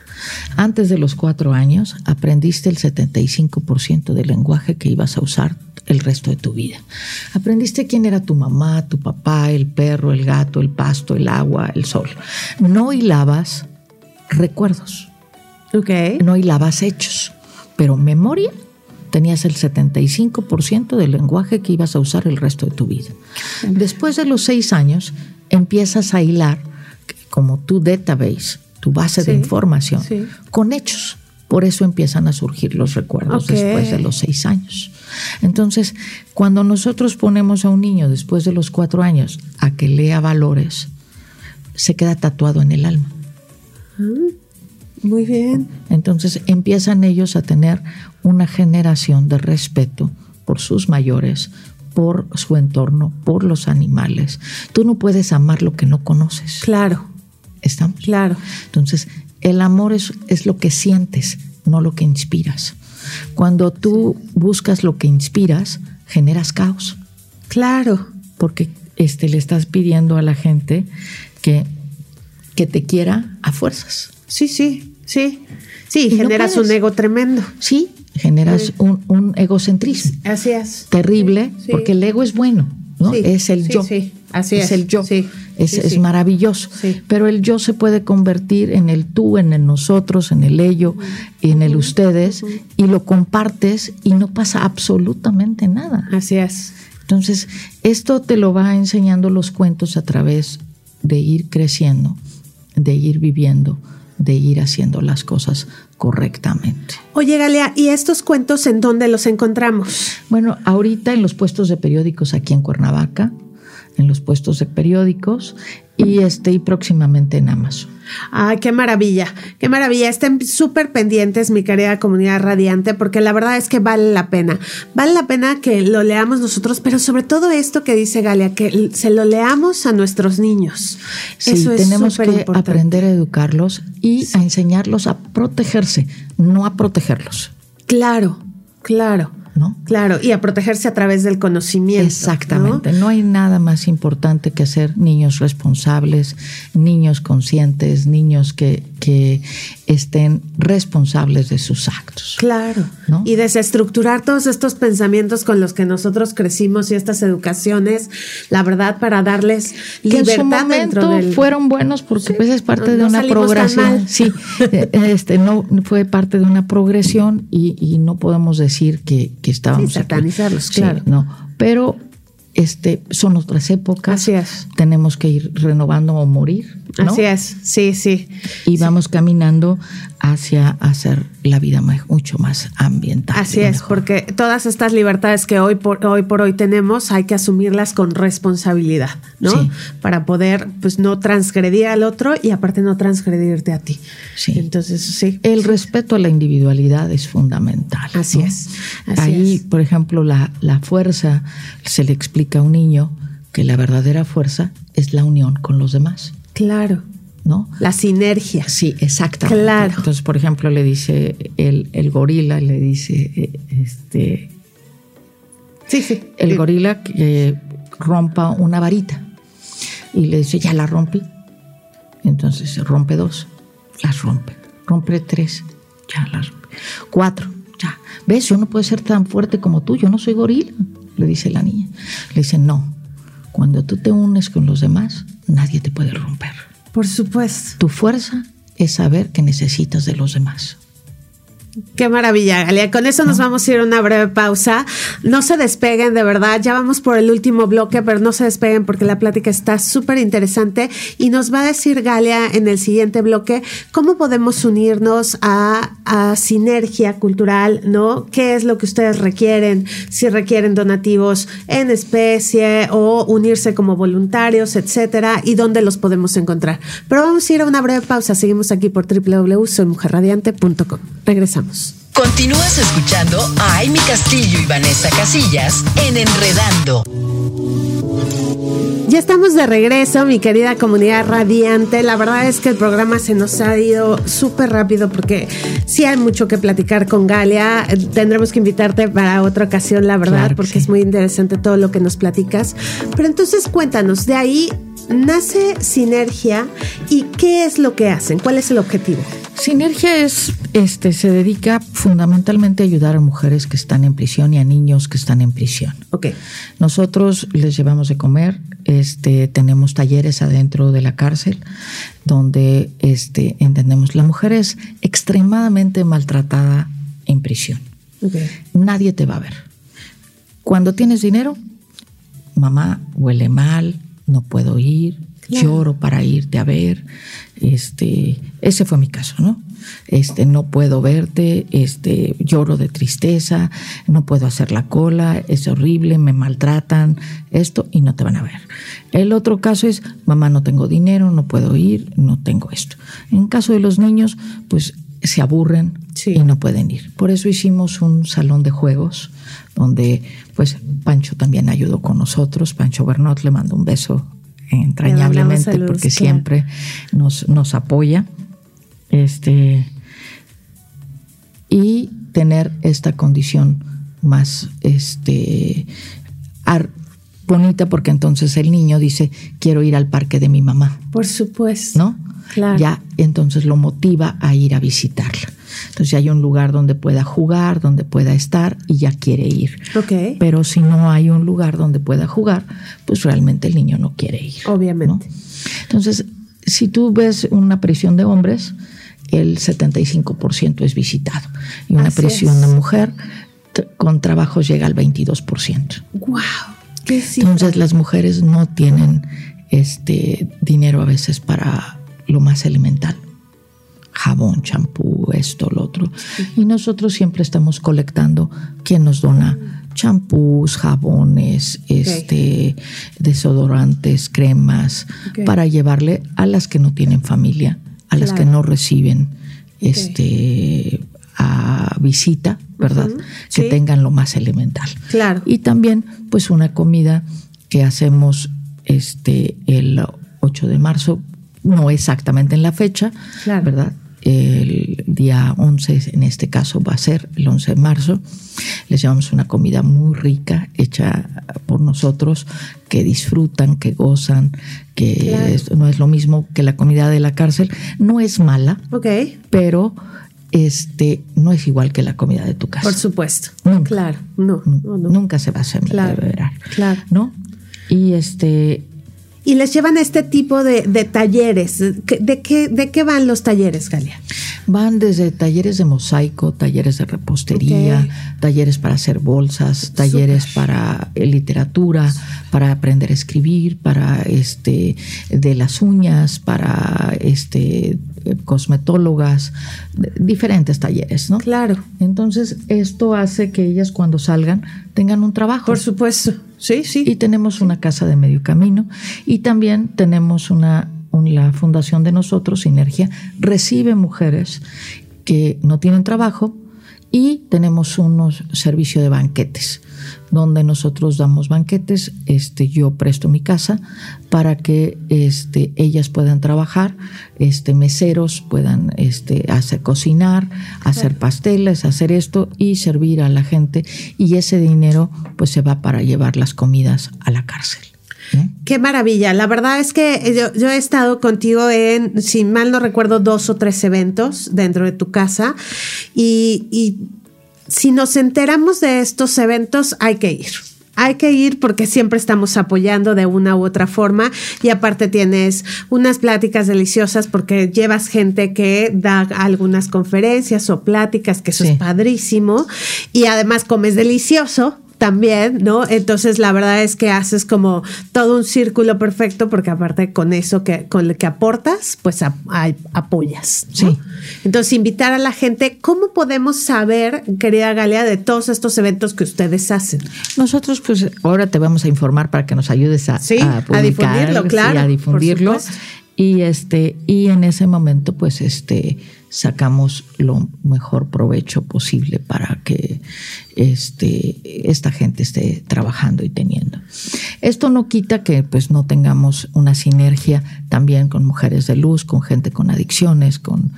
Antes de los cuatro años, aprendiste el 75% del lenguaje que ibas a usar el resto de tu vida. Aprendiste quién era tu mamá, tu papá, el perro, el gato, el pasto, el agua, el sol. No hilabas recuerdos. Okay. No hilabas hechos, pero memoria tenías el 75% del lenguaje que ibas a usar el resto de tu vida. Después de los seis años, empiezas a hilar como tu database, tu base de información, con hechos. Por eso empiezan a surgir los recuerdos después de los seis años. Entonces, cuando nosotros ponemos a un niño después de los cuatro años a que lea valores, se queda tatuado en el alma. Ah, muy bien. Entonces empiezan ellos a tener una generación de respeto por sus mayores, por su entorno, por los animales. Tú no puedes amar lo que no conoces. Claro. ¿Estamos? Claro. Entonces, el amor es, es lo que sientes, no lo que inspiras. Cuando tú buscas lo que inspiras, generas caos. Claro. Porque este, le estás pidiendo a la gente que, que te quiera a fuerzas. Sí, sí, sí. Sí, generas un ego tremendo. Sí, generas un, egocentrismo. Así es. Terrible, porque el ego es bueno, ¿no? es el yo. Sí, así es. Es el yo es, maravilloso. Pero el yo se puede convertir en el tú, en el nosotros, en el ello, en el ustedes, y lo compartes y no pasa absolutamente nada. Así es. Entonces, esto te lo va enseñando los cuentos a través de ir creciendo, de ir viviendo, de ir haciendo las cosas correctamente. Oye, Galea, ¿y estos cuentos en dónde los encontramos? Bueno, ahorita en los puestos de periódicos aquí en Cuernavaca, en los puestos de periódicos y, este, y próximamente en Amazon. Ay, qué maravilla, qué maravilla. Estén súper pendientes, mi querida comunidad radiante, porque la verdad es que vale la pena. Vale la pena que lo leamos nosotros, pero sobre todo esto que dice Galia, que se lo leamos a nuestros niños. Sí, Eso es tenemos que aprender a educarlos y a enseñarlos a protegerse, no a protegerlos. Claro, claro. Claro, y a protegerse a través del conocimiento. Exactamente. ¿no? hay nada más importante que hacer niños responsables, niños conscientes, niños que, que estén responsables de sus actos. Claro. Y desestructurar todos estos pensamientos con los que nosotros crecimos y estas educaciones, la verdad, para darles libertad en su momento fueron buenos porque pues es parte de una progresión. Sí, eh, este no fue parte de una progresión y, y no podemos decir que que estábamos. satanizarlos, claro. no, pero este, son otras épocas. Así es. Tenemos que ir renovando o morir. Así es, sí, sí. Y vamos caminando hacia hacer la vida mucho más ambiental. Así es, porque todas estas libertades que hoy por, hoy por hoy tenemos hay que asumirlas con responsabilidad, ¿no? Para poder, pues, no transgredir al otro y aparte no transgredirte a ti. Sí. Entonces, sí. El respeto a la individualidad es fundamental. Así es. Ahí, por ejemplo, la, la fuerza se le explica a un niño que la verdadera fuerza es la unión con los demás. Claro. ¿No? La sinergia. Sí, exactamente. Claro. Entonces, por ejemplo, le dice el, el gorila, le dice, eh, este... Sí, sí. El gorila que rompa una varita. y le dice, ya la rompí. Entonces rompe dos, las rompe. Rompe tres, ya las rompe. Cuatro, ya. ¿Ves? Yo no puedo ser tan fuerte como tú, yo no soy gorila, le dice la niña. Le dice, no, cuando tú te unes con los demás, nadie te puede romper. Por supuesto. Tu fuerza es saber que necesitas de los demás. Qué maravilla, Galia. Con eso nos vamos a ir a una breve pausa. No se despeguen, de verdad. Ya vamos por el último bloque, pero no se despeguen porque la plática está súper interesante y nos va a decir Galia en el siguiente bloque cómo podemos unirnos a, a sinergia cultural, ¿no? ¿Qué es lo que ustedes requieren? Si requieren donativos en especie o unirse como voluntarios, etcétera, y dónde los podemos encontrar. Pero vamos a ir a una breve pausa. Seguimos aquí por www.soymujerradiante.com. Regresamos. Continúas escuchando a Amy Castillo y Vanessa Casillas en Enredando. Ya estamos de regreso, mi querida comunidad radiante. La verdad es que el programa se nos ha ido súper rápido porque sí hay mucho que platicar con Galia. Tendremos que invitarte para otra ocasión, la verdad, Claro porque sí. es muy interesante todo lo que nos platicas. Pero entonces cuéntanos, de ahí nace Sinergia y qué es lo que hacen, cuál es el objetivo. Sinergia es, este, se dedica fundamentalmente a ayudar a mujeres que están en prisión y a niños que están en prisión. Ok, Nosotros les llevamos de comer, este, tenemos talleres adentro de la cárcel donde este, entendemos la mujer es extremadamente maltratada en prisión. ok. Nadie te va a ver. Cuando tienes dinero, mamá huele mal, no puedo ir, Claro. lloro para irte a ver. Este, ese fue mi caso, ¿no? Este, no puedo verte, este, lloro de tristeza, no puedo hacer la cola, es horrible, me maltratan, esto y no te van a ver. El otro caso es, mamá, no tengo dinero, no puedo ir, no tengo esto. En caso de los niños, pues se aburren Sí. y no pueden ir. Por eso hicimos un salón de juegos donde pues Pancho también ayudó con nosotros. Pancho Bernot le mando un beso entrañablemente porque claro. siempre nos, nos apoya. Este y tener esta condición más este ar- bonita porque entonces el niño dice quiero ir al parque de mi mamá Por supuesto. ¿no? Claro. Ya entonces lo motiva a ir a visitarla. Entonces ya hay un lugar donde pueda jugar, donde pueda estar y ya quiere ir. Pero si no hay un lugar donde pueda jugar, pues realmente el niño no quiere ir. Obviamente. ¿no? Entonces, si tú ves una prisión de hombres, el 75% es visitado. Y una Así prisión es. de mujer con trabajos llega al 22%. Wow. Entonces las mujeres no tienen este dinero a veces para lo más elemental. Jabón, champú, esto, lo otro. Y nosotros siempre estamos colectando quién nos dona champús, jabones, este, desodorantes, cremas, para llevarle a las que no tienen familia, a las que no reciben este a visita, ¿verdad? Que sí. tengan lo más elemental. Claro. Y también, pues, una comida que hacemos este el 8 de marzo, no exactamente en la fecha, Claro. ¿verdad? El día 11, en este caso, va a ser el 11 de marzo. Les llevamos una comida muy rica, hecha por nosotros, que disfrutan, que gozan, que Claro. es- no es lo mismo que la comida de la cárcel. No es mala, Ok. pero este no es igual que la comida de tu casa. Por supuesto. Nunca. Claro. No, Nun- no, no. Nunca se va a hacer Claro, claro. ¿no? Y este Y les llevan este tipo de, de talleres. ¿De, qué, ¿De qué van los talleres, Galia? van desde talleres de mosaico, talleres de repostería, talleres para hacer bolsas, talleres para eh, literatura, para aprender a escribir, para este de las uñas, para este eh, cosmetólogas, diferentes talleres, ¿no? Claro. Entonces, esto hace que ellas cuando salgan tengan un trabajo. Por supuesto. Sí, sí. Y tenemos una casa de medio camino y también tenemos una, un- la fundación de nosotros, Sinergia, recibe mujeres que no tienen trabajo y tenemos unos servicios de banquetes donde nosotros damos banquetes, este, yo presto mi casa para que este, ellas puedan trabajar, este, meseros puedan este, hacer cocinar, hacer pasteles, hacer esto y servir a la gente y ese dinero pues se va para llevar las comidas a la cárcel. Qué maravilla. La verdad es que yo, yo, he estado contigo en, si mal no recuerdo, dos o tres eventos dentro de tu casa y, y si nos enteramos de estos eventos hay que ir. Hay que ir porque siempre estamos apoyando de una u otra forma. Y aparte tienes unas pláticas deliciosas porque llevas gente que da algunas conferencias o pláticas, que eso es padrísimo. Y además comes delicioso también, ¿no? Entonces la verdad es que haces como todo un círculo perfecto porque aparte con eso que con lo que aportas, pues apoyas. Sí. Entonces invitar a la gente, ¿cómo podemos saber, querida Galea, de todos estos eventos que ustedes hacen? Nosotros pues ahora te vamos a informar para que nos ayudes a, a, difundirlo, claro, a difundirlo y este y en ese momento pues este sacamos lo mejor provecho posible para que este, esta gente esté trabajando y teniendo. Esto no quita que pues no tengamos una sinergia también con Mujeres de Luz, con gente con adicciones, con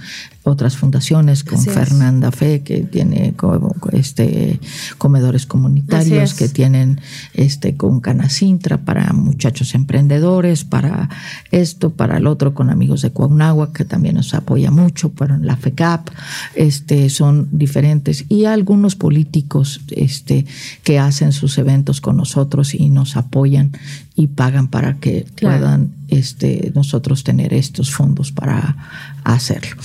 otras fundaciones, con Fernanda Fe, que tiene este, comedores comunitarios, que tienen este, con Canacintra para muchachos emprendedores, para esto, para el otro, con amigos de Cuauhnagua, que también nos apoya mucho, pero la FECAP, este, son diferentes, y algunos políticos este, que hacen sus eventos con nosotros y nos apoyan y pagan para que puedan este, nosotros tener estos fondos para hacerlo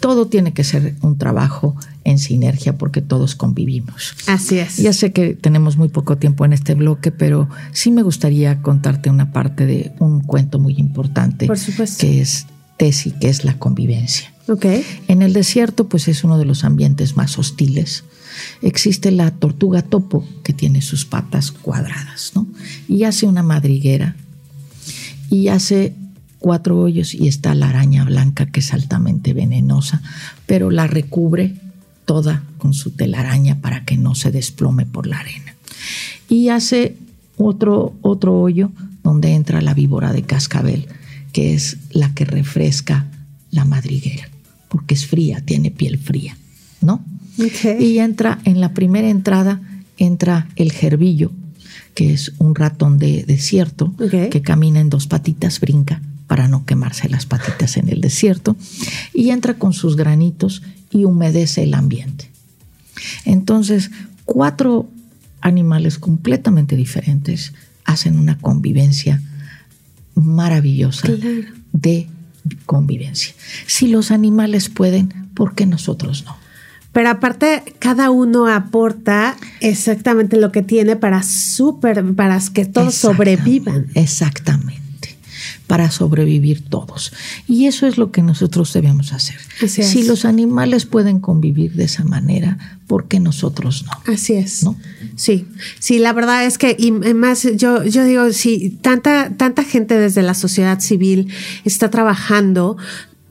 todo tiene que ser un trabajo en sinergia porque todos convivimos. Así es. Ya sé que tenemos muy poco tiempo en este bloque, pero sí me gustaría contarte una parte de un cuento muy importante. Por supuesto. Que es Tesi, que es la convivencia. Ok. En el desierto, pues es uno de los ambientes más hostiles. Existe la tortuga topo, que tiene sus patas cuadradas, ¿no? Y hace una madriguera y hace cuatro hoyos y está la araña blanca que es altamente venenosa, pero la recubre toda con su telaraña para que no se desplome por la arena. Y hace otro, otro hoyo donde entra la víbora de cascabel, que es la que refresca la madriguera, porque es fría, tiene piel fría, ¿no? Y entra en la primera entrada, entra el gerbillo, que es un ratón de desierto que camina en dos patitas, brinca para no quemarse las patitas en el desierto, y entra con sus granitos y humedece el ambiente. Entonces, cuatro animales completamente diferentes hacen una convivencia maravillosa de convivencia. Si los animales pueden, ¿por qué nosotros no? Pero aparte, cada uno aporta exactamente lo que tiene para super, para que todos sobrevivan. Exactamente para sobrevivir todos. Y eso es lo que nosotros debemos hacer. si los animales pueden convivir de esa manera, ¿por qué nosotros no? Así es. ¿No? Sí, sí, la verdad es que, y más, yo, yo digo, si tanta, tanta gente desde la sociedad civil está trabajando,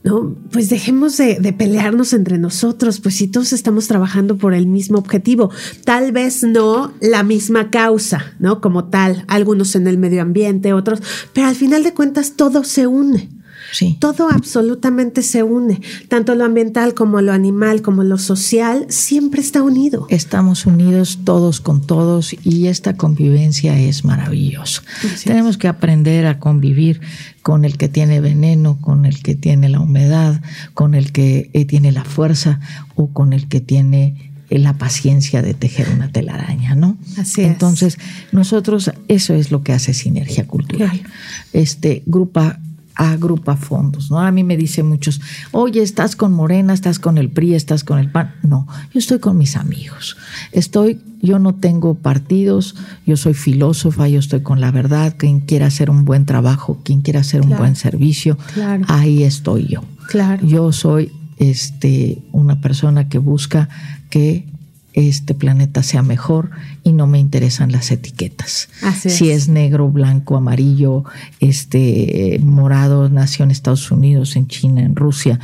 ¿no? Pues dejemos de, pelearnos entre nosotros, pues si todos estamos trabajando por el mismo objetivo, tal vez no la misma causa, ¿no? Como tal, algunos en el medio ambiente, otros, pero al final de cuentas todo se une. Todo absolutamente se une, tanto lo ambiental como lo animal, como lo social, siempre está unido. Estamos unidos todos con todos y esta convivencia es maravillosa. Tenemos que aprender a convivir con el que tiene veneno, con el que tiene la humedad, con el que eh, tiene la fuerza o con el que tiene eh, la paciencia de tejer una telaraña, ¿no? Así Entonces, nosotros, eso es lo que hace Sinergia Cultural. Este, grupa agrupa fondos, ¿no? A mí me dicen muchos, oye, estás con Morena, estás con el PRI, estás con el PAN. No, yo estoy con mis amigos. Estoy, yo no tengo partidos, yo soy filósofa, yo estoy con la verdad, quien quiera hacer un buen trabajo, quien quiera hacer un buen servicio, ahí estoy yo. Claro. Yo soy este, una persona que busca que este planeta sea mejor y no me interesan las etiquetas. si es. negro, blanco, amarillo, este morado, nació en Estados Unidos, en China, en Rusia,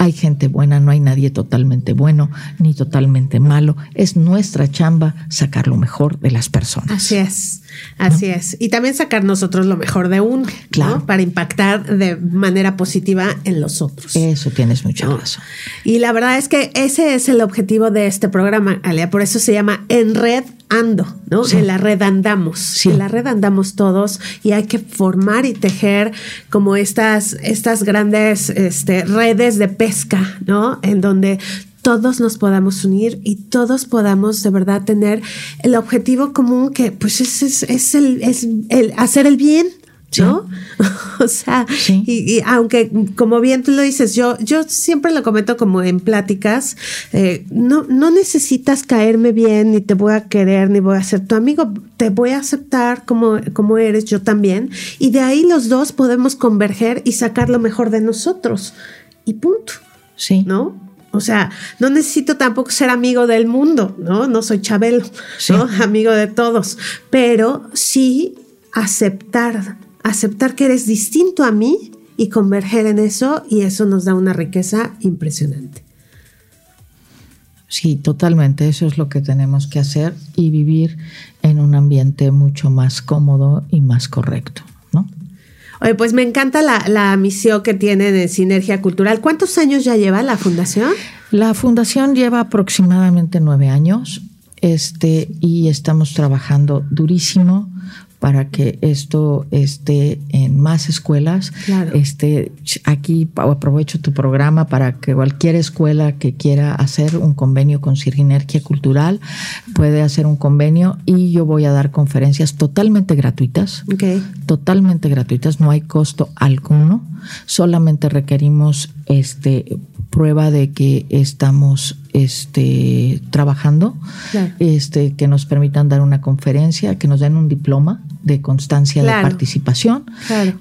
Hay gente buena, no hay nadie totalmente bueno ni totalmente malo. Es nuestra chamba sacar lo mejor de las personas. Así es, así es. Y también sacar nosotros lo mejor de uno, claro. Para impactar de manera positiva en los otros. Eso tienes mucha razón. Y la verdad es que ese es el objetivo de este programa, Alia. Por eso se llama En Red ando, ¿no? En la red andamos, en la red andamos todos y hay que formar y tejer como estas, estas grandes este, redes de pesca, ¿no? En donde todos nos podamos unir y todos podamos de verdad tener el objetivo común que pues es, es, el, es el hacer el bien, ¿no? o sea, y, aunque como bien tú lo dices, yo, yo siempre lo comento como en pláticas, eh, no, no necesitas caerme bien, ni te voy a querer, ni voy a ser tu amigo, te voy a aceptar como, como eres, yo también, y de ahí los dos podemos converger y sacar lo mejor de nosotros. Y punto. Sí. ¿No? O sea, no necesito tampoco ser amigo del mundo, ¿no? No soy Chabelo, ¿no? Amigo de todos, pero sí aceptar aceptar que eres distinto a mí y converger en eso y eso nos da una riqueza impresionante. Sí, totalmente. Eso es lo que tenemos que hacer y vivir en un ambiente mucho más cómodo y más correcto. Oye, pues me encanta la, misión que tiene de Sinergia Cultural. ¿Cuántos años ya lleva la fundación? La fundación lleva aproximadamente nueve años este, y estamos trabajando durísimo para que esto esté en más escuelas. Este, aquí aprovecho tu programa para que cualquier escuela que quiera hacer un convenio con Sinergia Cultural puede hacer un convenio y yo voy a dar conferencias totalmente gratuitas. Totalmente gratuitas, no hay costo alguno. Solamente requerimos este prueba de que estamos este, trabajando, este, que nos permitan dar una conferencia, que nos den un diploma de constancia de participación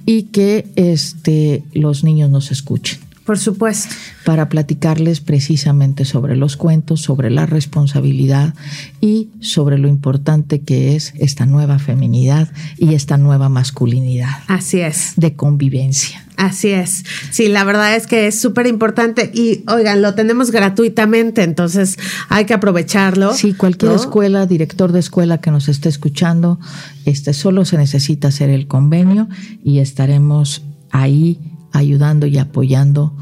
y que este, los niños nos escuchen. Por supuesto. Para platicarles precisamente sobre los cuentos, sobre la responsabilidad y sobre lo importante que es esta nueva feminidad y esta nueva masculinidad. Así es. De convivencia. Así es. Sí, la verdad es que es súper importante y oigan, lo tenemos gratuitamente, entonces hay que aprovecharlo. Sí, cualquier escuela, director de escuela que nos esté escuchando, este solo se necesita hacer el convenio y estaremos ahí ayudando y apoyando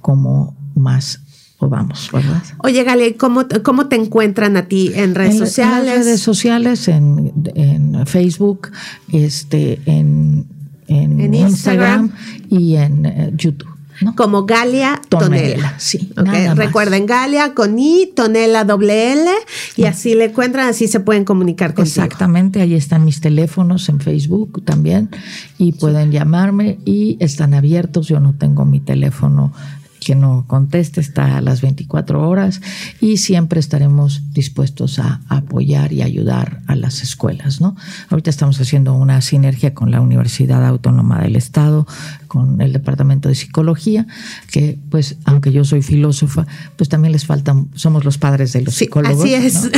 como más podamos, ¿verdad? Oye, Gali, ¿cómo, ¿cómo te encuentran a ti en redes sociales? En redes sociales, en, en Facebook, este, en en, Instagram. y en eh, YouTube. Como Galia Tonela. Sí. Recuerden, Galia con I, Tonela doble L, y así le encuentran, así se pueden comunicar contigo. Exactamente, ahí están mis teléfonos en Facebook también, y pueden llamarme y están abiertos. Yo no tengo mi teléfono que no conteste está a las 24 horas y siempre estaremos dispuestos a, apoyar y ayudar a las escuelas. ¿no? Ahorita estamos haciendo una sinergia con la Universidad Autónoma del Estado, con el Departamento de Psicología, que pues aunque yo soy filósofa, pues también les faltan, somos los padres de los psicólogos. Así es.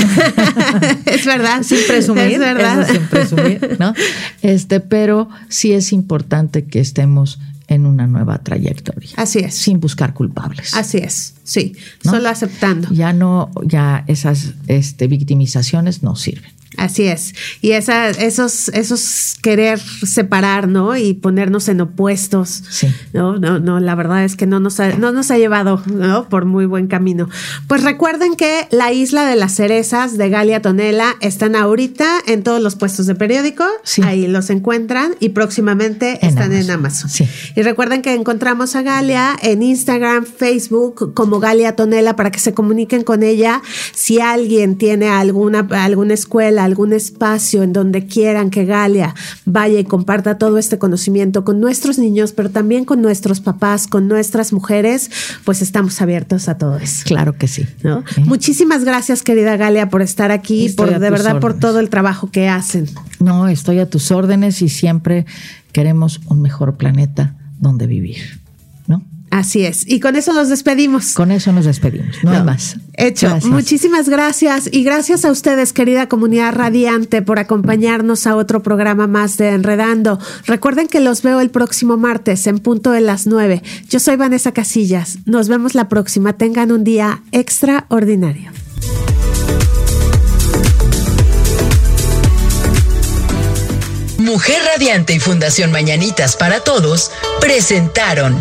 es verdad. Sin presumir. Es verdad. sin presumir, ¿no? Este, pero sí es importante que estemos en una nueva trayectoria. Así es. Sin buscar culpables. Así es, sí. Solo aceptando. Ya no, ya esas este, victimizaciones no sirven. Así es. Y esa, esos, esos querer separar, ¿no? Y ponernos en opuestos. Sí. No, no, no, la verdad es que no nos ha, no nos ha llevado, ¿no? Por muy buen camino. Pues recuerden que la isla de las cerezas de Galia Tonela están ahorita en todos los puestos de periódico. Sí. Ahí los encuentran y próximamente están en Amazon. Sí. Y recuerden que encontramos a Galia en Instagram, Facebook como Galia Tonela para que se comuniquen con ella. Si alguien tiene alguna, alguna escuela, algún espacio en donde quieran que Galia vaya y comparta todo este conocimiento con nuestros niños, pero también con nuestros papás, con nuestras mujeres, pues estamos abiertos a todo eso. Claro que sí. Muchísimas gracias, querida Galia, por estar aquí, por de verdad por todo el trabajo que hacen. No, estoy a tus órdenes y siempre queremos un mejor planeta donde vivir, ¿no? Así es. Y con eso nos despedimos. Con eso nos despedimos. No, hay más. Hecho. Muchísimas gracias. Y gracias a ustedes, querida comunidad radiante, por acompañarnos a otro programa más de Enredando. Recuerden que los veo el próximo martes en punto de las nueve. Yo soy Vanessa Casillas. Nos vemos la próxima. Tengan un día extraordinario. Mujer Radiante y Fundación Mañanitas para Todos presentaron